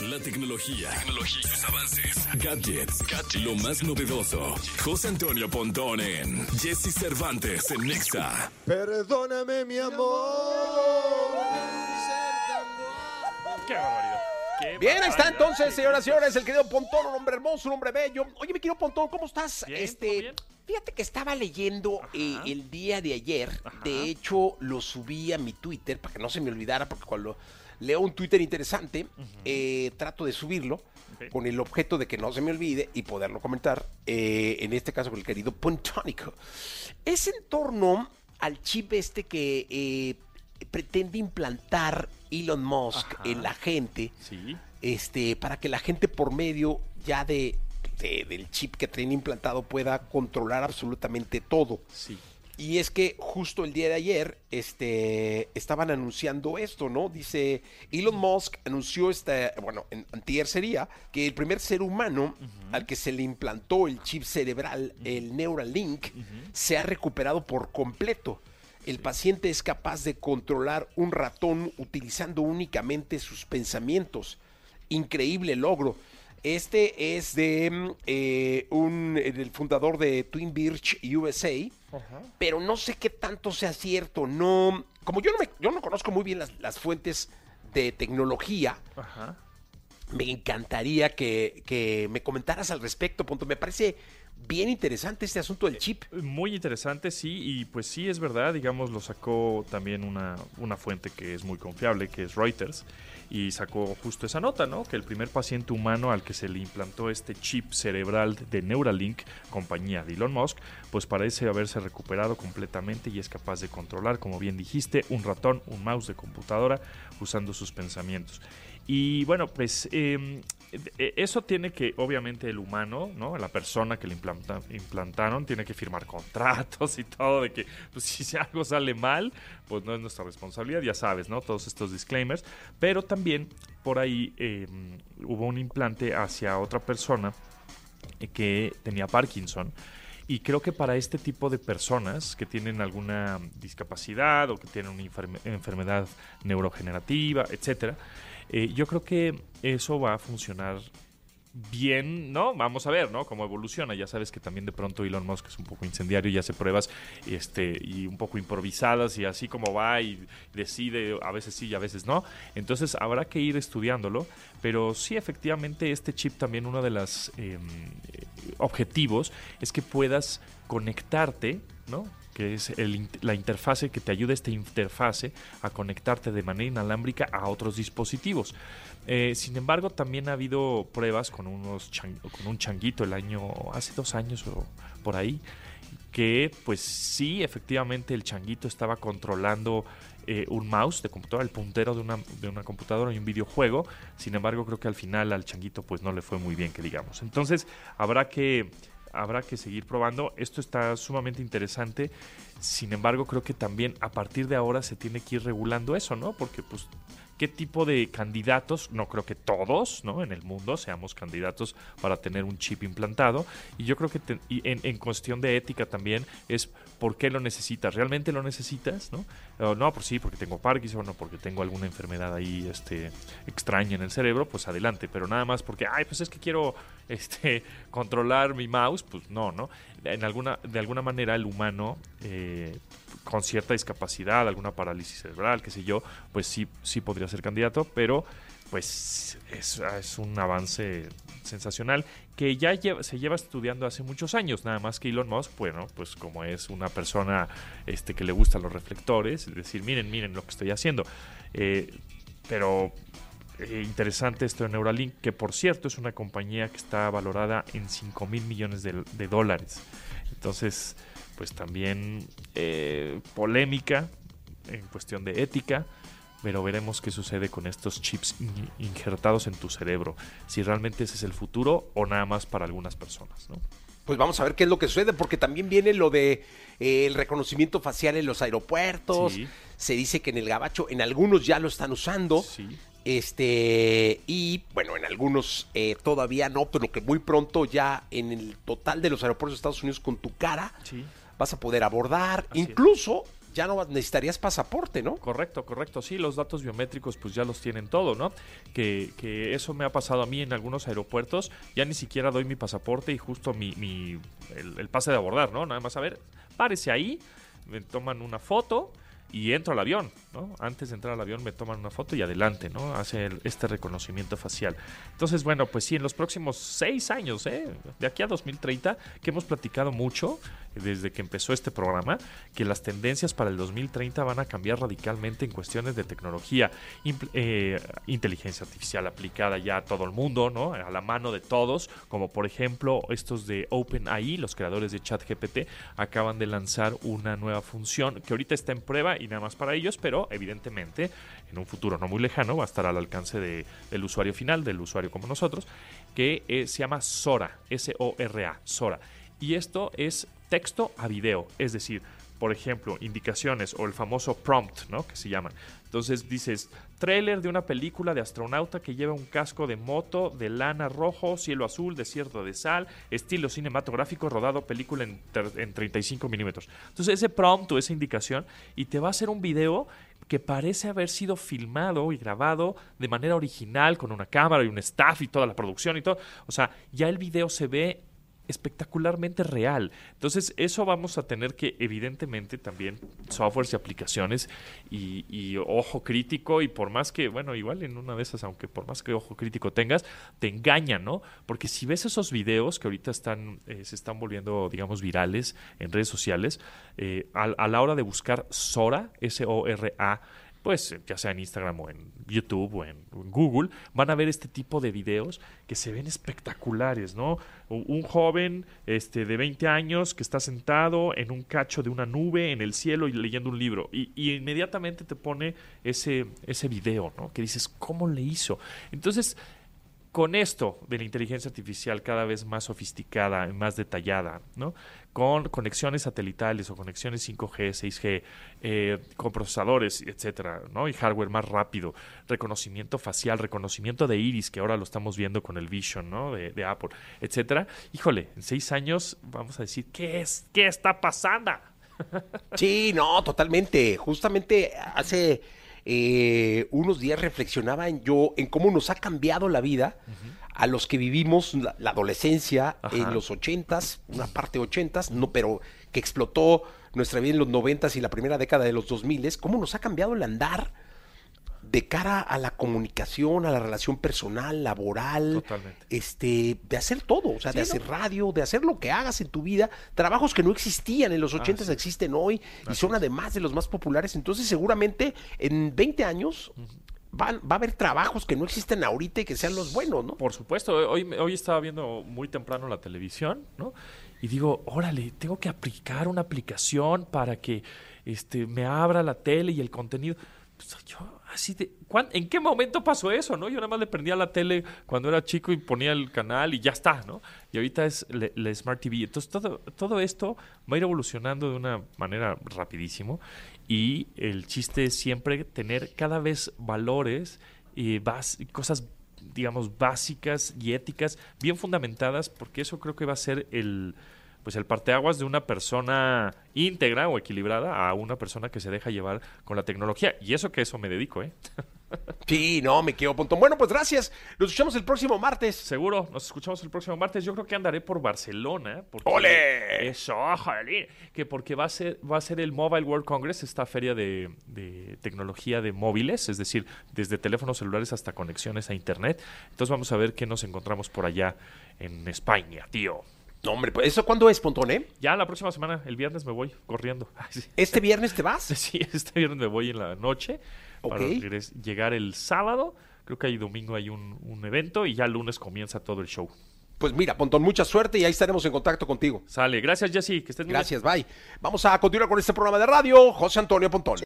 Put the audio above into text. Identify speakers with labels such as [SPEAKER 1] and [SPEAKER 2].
[SPEAKER 1] La tecnología, tecnología sus avances, gadgets, lo más novedoso. José Antonio Pontón en Jesse Cervantes en Nexa.
[SPEAKER 2] Perdóname, mi amor.
[SPEAKER 3] ¡Qué barbaridad! ¡Qué
[SPEAKER 4] Bien, ahí está entonces, señoras y señores, el querido Pontón, un hombre hermoso, un hombre bello. Oye, mi querido Pontón, ¿cómo estás?
[SPEAKER 3] Bien,
[SPEAKER 4] este,
[SPEAKER 3] ¿todo bien?
[SPEAKER 4] fíjate que estaba leyendo eh, el día de ayer.
[SPEAKER 3] Ajá.
[SPEAKER 4] De hecho, lo subí a mi Twitter para que no se me olvidara, porque cuando leo un Twitter interesante, eh, trato de subirlo con el objeto de que no se me olvide y poderlo comentar. eh, en este caso, con el querido Pontónico. Es en torno al chip este que eh, pretende implantar Elon Musk
[SPEAKER 3] Ajá.
[SPEAKER 4] en la gente
[SPEAKER 3] Sí.
[SPEAKER 4] este, para que la gente por medio ya de, de- del chip que tiene implantado pueda controlar absolutamente todo.
[SPEAKER 3] Sí.
[SPEAKER 4] Y es que justo el día de ayer este, estaban anunciando esto, ¿no? Dice, Elon Musk anunció, esta, bueno, en antier sería, que el primer ser humano al que se le implantó el chip cerebral, el Neuralink, se ha recuperado por completo. El paciente es capaz de controlar un ratón utilizando únicamente sus pensamientos. Increíble logro. Este es de mm, eh, un eh, del fundador de Twin Birch USA, pero no sé qué tanto sea cierto. No, como yo no me, yo no conozco muy bien las, las fuentes de tecnología,
[SPEAKER 3] Ajá.
[SPEAKER 4] me encantaría que, que me comentaras al respecto. Punto. Me parece bien interesante este asunto del chip.
[SPEAKER 3] Muy interesante, sí, y pues sí es verdad, digamos, lo sacó también una, una fuente que es muy confiable, que es Reuters, y sacó justo esa nota, ¿no? Que el primer paciente humano al que se le implantó este chip cerebral de Neuralink, compañía de Elon Musk, pues parece haberse recuperado completamente y es capaz de controlar, como bien dijiste, un ratón, un mouse de computadora usando sus pensamientos. Y bueno, pues eh, eh, eso tiene que, obviamente, el humano, ¿no? La persona que le implanta- implantaron, tiene que firmar contratos y todo, de que pues, si algo sale mal, pues no es nuestra responsabilidad, ya sabes, ¿no? Todos estos disclaimers. Pero también por ahí eh, hubo un implante hacia otra persona que tenía Parkinson. Y creo que para este tipo de personas que tienen alguna discapacidad o que tienen una enferme- enfermedad neurogenerativa, etcétera, eh, yo creo que eso va a funcionar bien, ¿no? Vamos a ver, ¿no? Cómo evoluciona. Ya sabes que también de pronto Elon Musk es un poco incendiario y hace pruebas este, y un poco improvisadas y así como va y decide a veces sí y a veces no. Entonces habrá que ir estudiándolo. Pero sí, efectivamente, este chip también uno de los objetivos es que puedas conectarte, ¿no? Que es el la interfase que te ayuda esta interfase a conectarte de manera inalámbrica a otros dispositivos. Eh, sin embargo, también ha habido pruebas con unos con un changuito el año hace dos años o por ahí que pues sí, efectivamente el changuito estaba controlando eh, un mouse de computadora, el puntero de una, de una computadora y un videojuego. Sin embargo, creo que al final al changuito pues no le fue muy bien, que digamos. Entonces, habrá que habrá que seguir probando. Esto está sumamente interesante. Sin embargo, creo que también a partir de ahora se tiene que ir regulando eso, ¿no? Porque pues qué tipo de candidatos, no creo que todos, ¿no? En el mundo seamos candidatos para tener un chip implantado. Y yo creo que en, cuestión de ética también es por qué lo necesitas. ¿Realmente lo necesitas? ¿No? No, por sí, porque tengo Parkinson o porque tengo alguna enfermedad ahí este, extraña en el cerebro, pues adelante. Pero nada más porque, ay, pues es que quiero este, controlar mi mouse, pues no, ¿no? En alguna, de alguna manera el humano eh, con cierta discapacidad, alguna parálisis cerebral, qué sé yo, pues sí, sí podría ser candidato, pero pues es, un avance sensacional que ya se lleva estudiando hace muchos años, nada más que Elon Musk, bueno, pues como es una persona este, que le gustan los reflectores, es decir, miren, miren lo que estoy haciendo. Eh, pero eh, interesante esto de Neuralink, que por cierto es una compañía que está valorada en 5 mil millones de dólares. Entonces, pues también eh, polémica en cuestión de ética, pero veremos qué sucede con estos chips in- injertados en tu cerebro, si realmente ese es el futuro o nada más para algunas personas, ¿no?
[SPEAKER 4] Pues vamos a ver qué es lo que sucede, porque también viene lo de eh, el reconocimiento facial en los aeropuertos.
[SPEAKER 3] Sí.
[SPEAKER 4] Se dice que en el gabacho, en algunos ya lo están usando.
[SPEAKER 3] Sí.
[SPEAKER 4] Este, y bueno, en algunos eh, todavía no, pero que muy pronto ya en el total de los aeropuertos de Estados Unidos con tu cara
[SPEAKER 3] Sí.
[SPEAKER 4] Vas a poder abordar.
[SPEAKER 3] Así es.
[SPEAKER 4] Incluso ya no necesitarías pasaporte, ¿no?
[SPEAKER 3] Correcto, correcto. Sí, los datos biométricos pues ya los tienen todo, ¿no? Que, que eso me ha pasado a mí en algunos aeropuertos. Ya ni siquiera doy mi pasaporte y justo mi, mi el, el pase de abordar, ¿no? Nada más a ver, párese ahí, me toman una foto y entro al avión, Antes de entrar al avión me toman una foto y adelante, ¿no? Hace este reconocimiento facial. Entonces, bueno, pues sí, en los próximos seis años, ¿eh? De aquí a 2030, que hemos platicado mucho eh, desde que empezó este programa, que las tendencias para el 2030 van a cambiar radicalmente en cuestiones de tecnología, eh, inteligencia artificial aplicada ya a todo el mundo, ¿no? A la mano de todos, como por ejemplo estos de OpenAI, los creadores de ChatGPT, acaban de lanzar una nueva función que ahorita está en prueba y nada más para ellos, pero evidentemente en un futuro no muy lejano va a estar al alcance de- del usuario final, del usuario como nosotros, que eh, se llama Sora, S-O-R-A, Sora. Y esto es texto a video, es decir, por ejemplo, indicaciones o el famoso prompt, ¿no? Que se llaman. Entonces dices, trailer de una película de astronauta que lleva un casco de moto de lana rojo, cielo azul, desierto de sal, estilo cinematográfico, rodado película en, en 35 milímetros. Entonces ese prompt o esa indicación y te va a hacer un video que parece haber sido filmado y grabado de manera original con una cámara y un staff y toda la producción y todo. O sea, ya el video se ve espectacularmente real. Entonces, eso vamos a tener que, evidentemente, también softwares y aplicaciones y, ojo crítico. Y por más que, bueno, igual en una de esas, aunque por más que ojo crítico tengas, te engañan, ¿no? Porque si ves esos videos que ahorita están, eh, se están volviendo, digamos, virales en redes sociales, eh, a, a la hora de buscar Sora, S-O-R-A, pues eh, ya sea en Instagram o en YouTube o en, Google, van a ver este tipo de videos que se ven espectaculares, ¿no? U- Un joven este, de 20 años que está sentado en un cacho de una nube en el cielo y leyendo un libro y, y inmediatamente te pone ese, ese video, ¿no? Que dices, ¿cómo le hizo? Entonces, con esto de la inteligencia artificial cada vez más sofisticada, más detallada, ¿no? Con conexiones satelitales o conexiones 5G, 6G, eh, con procesadores, etcétera, ¿no? Y hardware más rápido, reconocimiento facial, reconocimiento de iris, que ahora lo estamos viendo con el Vision, ¿no? De, de Apple, etcétera. Híjole, en seis años vamos a decir, ¿qué es? ¿Qué está pasando?
[SPEAKER 4] Sí, no, totalmente. Justamente hace eh, unos días reflexionaba en yo en cómo nos ha cambiado la vida a los que vivimos la, la adolescencia
[SPEAKER 3] Ajá.
[SPEAKER 4] en los ochentas, una parte ochentas, no, pero que explotó nuestra vida en los noventas y la primera década de los dos miles, cómo nos ha cambiado el andar de cara a la comunicación, a la relación personal, laboral,
[SPEAKER 3] Totalmente.
[SPEAKER 4] este, de hacer todo, o sea, de hacer radio, de hacer lo que hagas en tu vida, trabajos que no existían en los ochentas
[SPEAKER 3] sí.
[SPEAKER 4] existen hoy y son
[SPEAKER 3] es.
[SPEAKER 4] además de los más populares, entonces seguramente en 20 años van- va a haber trabajos que no existen ahorita y que sean los buenos, ¿no?
[SPEAKER 3] Por supuesto, hoy, hoy estaba viendo muy temprano la televisión, ¿no? Y digo, órale, tengo que aplicar una aplicación para que este, me abra la tele y el contenido. Pues, yo, así de, ¿cuán- ¿En qué momento pasó eso, no? Yo nada más le prendía la tele cuando era chico y ponía el canal y ya está, ¿no? Y ahorita es la Smart TV. Entonces, todo, todo esto va a ir evolucionando de una manera rapidísimo y el chiste es siempre tener cada vez valores y bas- cosas digamos, básicas y éticas bien fundamentadas, porque eso creo que va a ser el pues el parteaguas de una persona íntegra o equilibrada a una persona que se deja llevar con la tecnología. Y eso que eso me dedico, ¿eh?
[SPEAKER 4] Sí, no, me quedo punto. Bueno, pues gracias. Nos escuchamos el próximo martes.
[SPEAKER 3] Seguro, nos escuchamos el próximo martes. Yo creo que andaré por Barcelona. Porque
[SPEAKER 4] ¡Ole!
[SPEAKER 3] Eso, jolín. Que porque va a ser, va a ser el Mobile World Congress, esta feria de, de tecnología de móviles, es decir, desde teléfonos celulares hasta conexiones a internet. Entonces vamos a ver qué nos encontramos por allá en España, tío.
[SPEAKER 4] No, hombre, pues ¿eso cuándo es, Pontón, eh?
[SPEAKER 3] Ya la próxima semana, el viernes me voy corriendo.
[SPEAKER 4] ¿Este viernes te vas?
[SPEAKER 3] Sí, este viernes me voy en la noche para llegar el sábado. Creo que ahí domingo hay un, un evento y ya el lunes comienza todo el show.
[SPEAKER 4] Pues mira, Pontón, mucha suerte y ahí estaremos en contacto contigo.
[SPEAKER 3] Sale. Gracias, Jessy. Que estés muy bien.
[SPEAKER 4] Gracias, bye. Vamos a continuar con este programa de radio. José Antonio Pontón.